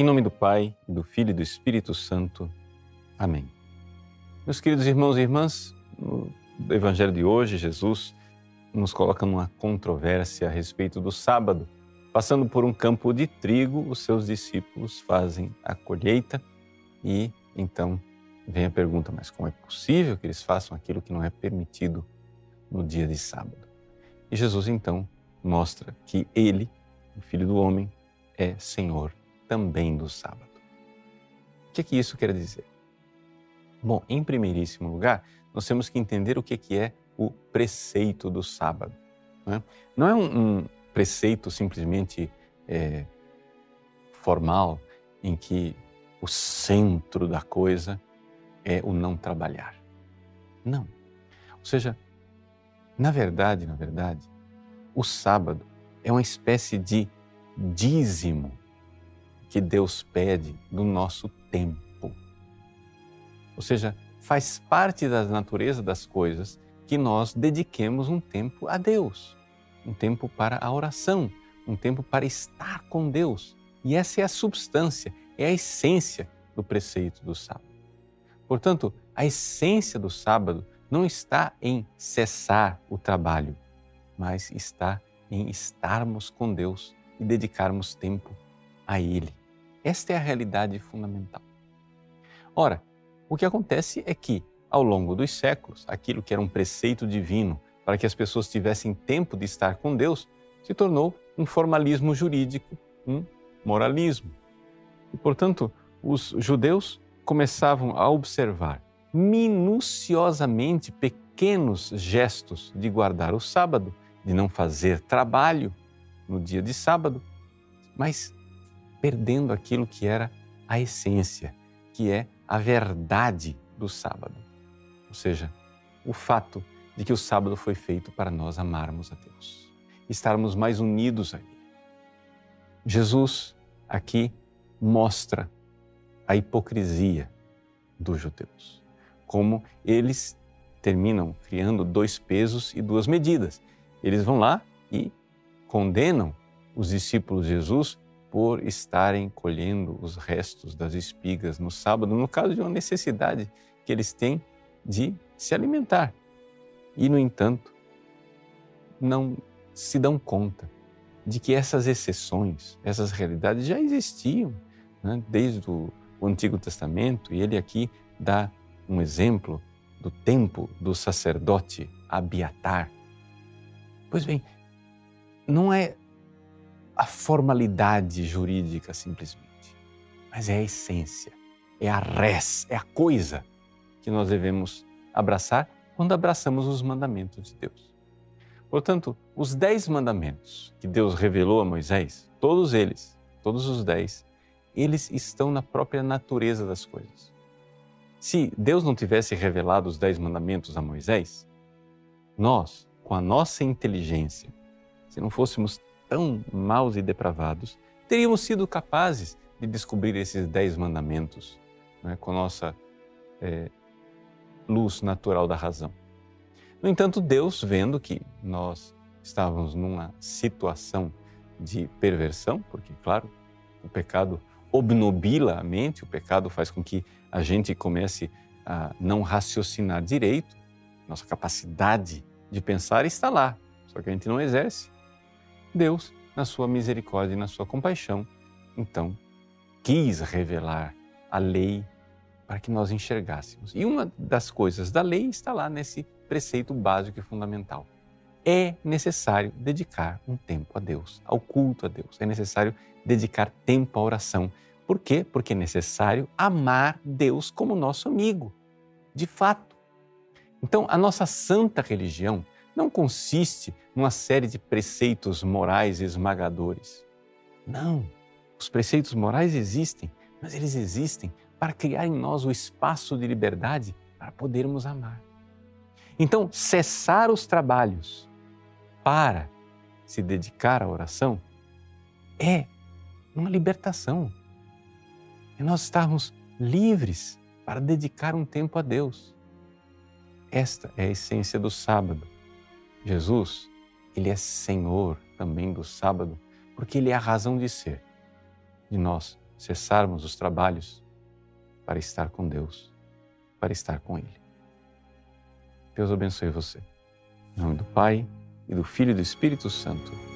Em nome do Pai, do Filho e do Espírito Santo. Amém. Meus queridos irmãos e irmãs, no Evangelho de hoje, Jesus nos coloca numa controvérsia a respeito do sábado. Passando por um campo de trigo, os seus discípulos fazem a colheita e então vem a pergunta: mas como é possível que eles façam aquilo que não é permitido no dia de sábado? E Jesus então mostra que ele, o Filho do Homem, é Senhor também do sábado. O que, é que isso quer dizer? Bom, em primeiríssimo lugar, nós temos que entender o que, é que é o preceito do sábado. Não é, não é um, um, preceito simplesmente é, formal, em que o centro da coisa é o não trabalhar. Não. Ou seja, na verdade, na verdade, o sábado é uma espécie de dízimo que Deus pede do nosso tempo. Ou seja, faz parte da natureza das coisas que nós dediquemos um tempo a Deus, um tempo para a oração, um tempo para estar com Deus. E essa é a substância, é a essência do preceito do sábado. Portanto, a essência do sábado não está em cessar o trabalho, mas está em estarmos com Deus e dedicarmos tempo a Ele. Esta é a realidade fundamental. Ora, o que acontece é que, ao longo dos séculos, aquilo que era um preceito divino para que as pessoas tivessem tempo de estar com Deus se tornou um formalismo jurídico, um moralismo. E, portanto, os judeus começavam a observar minuciosamente pequenos gestos de guardar o sábado, de não fazer trabalho no dia de sábado, mas perdendo aquilo que era a essência, que é a verdade do sábado. Ou seja, o fato de que o sábado foi feito para nós amarmos a Deus, estarmos mais unidos a Ele. Jesus aqui mostra a hipocrisia dos judeus, como eles terminam criando dois pesos e duas medidas. Eles vão lá e condenam os discípulos de Jesus por estarem colhendo os restos das espigas no sábado, no caso de uma necessidade que eles têm de se alimentar. E, no entanto, não se dão conta de que essas exceções, essas realidades já existiam né, desde o, Antigo Testamento, e ele aqui dá um exemplo do tempo do sacerdote Abiatar. Pois bem, não é a formalidade jurídica simplesmente, mas é a essência, é a res, é a coisa que nós devemos abraçar quando abraçamos os mandamentos de Deus. Portanto, os dez mandamentos que Deus revelou a Moisés, todos eles, todos os dez, eles estão na própria natureza das coisas. Se Deus não tivesse revelado os dez mandamentos a Moisés, nós, com a nossa inteligência, se não fôssemos tão maus e depravados, teríamos sido capazes de descobrir esses dez mandamentos né, com nossa é, luz natural da razão. No entanto, Deus, vendo que nós estávamos numa situação de perversão, porque, claro, o pecado obnubila a mente, o pecado faz com que a gente comece a não raciocinar direito, nossa capacidade de pensar está lá, só que a gente não exerce. Deus, na sua misericórdia e na sua compaixão, então quis revelar a lei para que nós enxergássemos. E uma das coisas da lei está lá nesse preceito básico e fundamental. É necessário dedicar um tempo a Deus, ao culto a Deus. É necessário dedicar tempo à oração. Por quê? Porque é necessário amar Deus como nosso amigo, de fato. Então, a nossa santa religião não consiste numa série de preceitos morais esmagadores. Não, os preceitos morais existem, mas eles existem para criar em nós o espaço de liberdade para podermos amar. Então, cessar os trabalhos para se dedicar à oração é uma libertação. É nós estarmos livres para dedicar um tempo a Deus. Esta é a essência do sábado Jesus, ele é Senhor também do sábado, porque ele é a razão de ser de nós cessarmos os trabalhos para estar com Deus, para estar com Ele. Deus abençoe você. Em nome do Pai, e do Filho e do Espírito Santo.